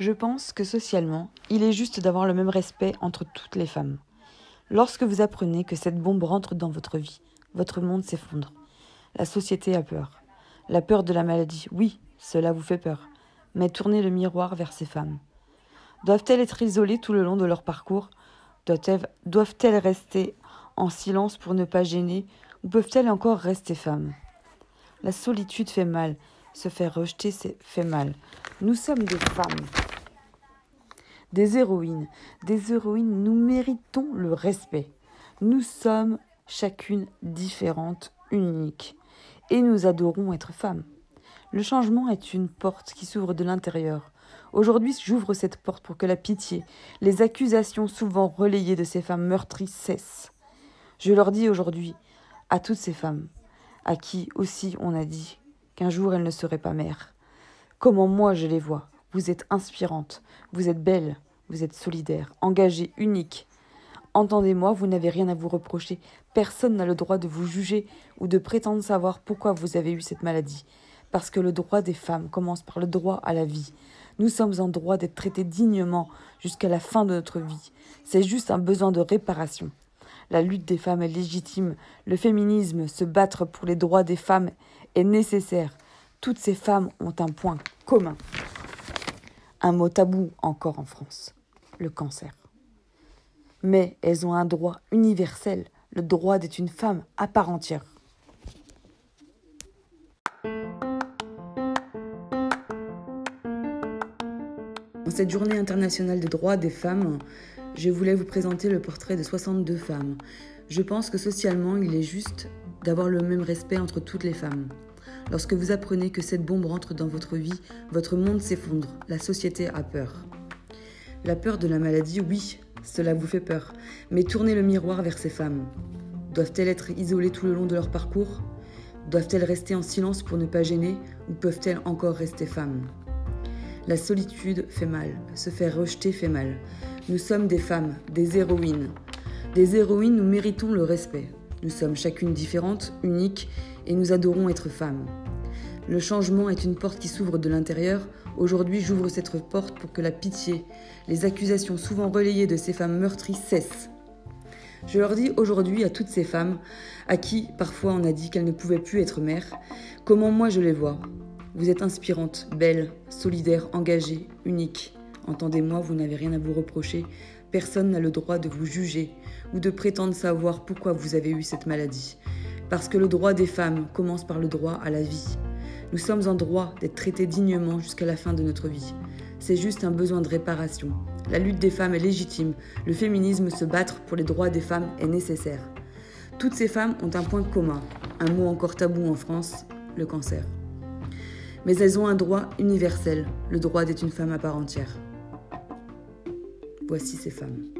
Je pense que socialement, il est juste d'avoir le même respect entre toutes les femmes. Lorsque vous apprenez que cette bombe rentre dans votre vie, votre monde s'effondre. La société a peur. La peur de la maladie, oui, cela vous fait peur. Mais tournez le miroir vers ces femmes. Doivent-elles être isolées tout le long de leur parcours? Doivent-elles rester en silence pour ne pas gêner? Ou peuvent-elles encore rester femmes? La solitude fait mal, se faire rejeter fait mal. Nous sommes des femmes. Des héroïnes. Des héroïnes, nous méritons le respect. Nous sommes chacune différente, unique. Et nous adorons être femmes. Le changement est une porte qui s'ouvre de l'intérieur. Aujourd'hui, j'ouvre cette porte pour que la pitié, les accusations souvent relayées de ces femmes meurtries cessent. Je leur dis aujourd'hui, à toutes ces femmes, à qui aussi on a dit qu'un jour elles ne seraient pas mères, comment moi je les vois. Vous êtes inspirantes, vous êtes belles, vous êtes solidaires, engagées, uniques. Entendez-moi, vous n'avez rien à vous reprocher. Personne n'a le droit de vous juger ou de prétendre savoir pourquoi vous avez eu cette maladie. Parce que le droit des femmes commence par le droit à la vie. Nous sommes en droit d'être traités dignement jusqu'à la fin de notre vie. C'est juste un besoin de réparation. La lutte des femmes est légitime. Le féminisme, se battre pour les droits des femmes, est nécessaire. Toutes ces femmes ont un point commun. Un mot tabou encore en France le cancer. Mais elles ont un droit universel, le droit d'être une femme à part entière. En cette journée internationale des droits des femmes, je voulais vous présenter le portrait de 62 femmes. Je pense que socialement, il est juste d'avoir le même respect entre toutes les femmes. Lorsque vous apprenez que cette bombe rentre dans votre vie, votre monde s'effondre, la société a peur. La peur de la maladie, oui, cela vous fait peur, mais tournez le miroir vers ces femmes. Doivent-elles être isolées tout le long de leur parcours? Doivent-elles rester en silence pour ne pas gêner? Ou peuvent-elles encore rester femmes? La solitude fait mal, se faire rejeter fait mal. Nous sommes des femmes, des héroïnes. Des héroïnes, nous méritons le respect. Nous sommes chacune différente, unique, et nous adorons être femmes. Le changement est une porte qui s'ouvre de l'intérieur. Aujourd'hui, j'ouvre cette porte pour que la pitié, les accusations souvent relayées de ces femmes meurtries cessent. Je leur dis aujourd'hui à toutes ces femmes, à qui parfois on a dit qu'elles ne pouvaient plus être mères, comment moi je les vois. Vous êtes inspirante, belle, solidaire, engagée, unique. Entendez-moi, vous n'avez rien à vous reprocher. Personne n'a le droit de vous juger ou de prétendre savoir pourquoi vous avez eu cette maladie. Parce que le droit des femmes commence par le droit à la vie. Nous sommes en droit d'être traités dignement jusqu'à la fin de notre vie. C'est juste un besoin de réparation. La lutte des femmes est légitime. Le féminisme, se battre pour les droits des femmes, est nécessaire. Toutes ces femmes ont un point commun, un mot encore tabou en France, le cancer mais elles ont un droit universel, le droit d'être une femme à part entière. Voici ces femmes.